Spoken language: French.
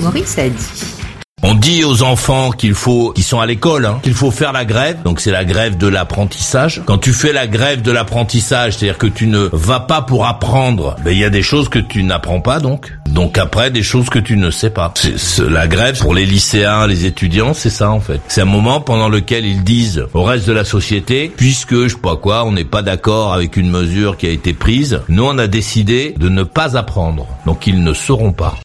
Maurice a dit. On dit aux enfants qu'il faut, qui sont à l'école, hein, qu'il faut faire la grève. Donc c'est la grève de l'apprentissage. Quand tu fais la grève de l'apprentissage, c'est-à-dire que tu ne vas pas pour apprendre, ben il y a des choses que tu n'apprends pas donc. Donc après des choses que tu ne sais pas. C'est la grève pour les lycéens, les étudiants, c'est ça en fait. C'est un moment pendant lequel ils disent au reste de la société, puisque je sais pas quoi, on n'est pas d'accord avec une mesure qui a été prise, nous on a décidé de ne pas apprendre. Donc ils ne sauront pas.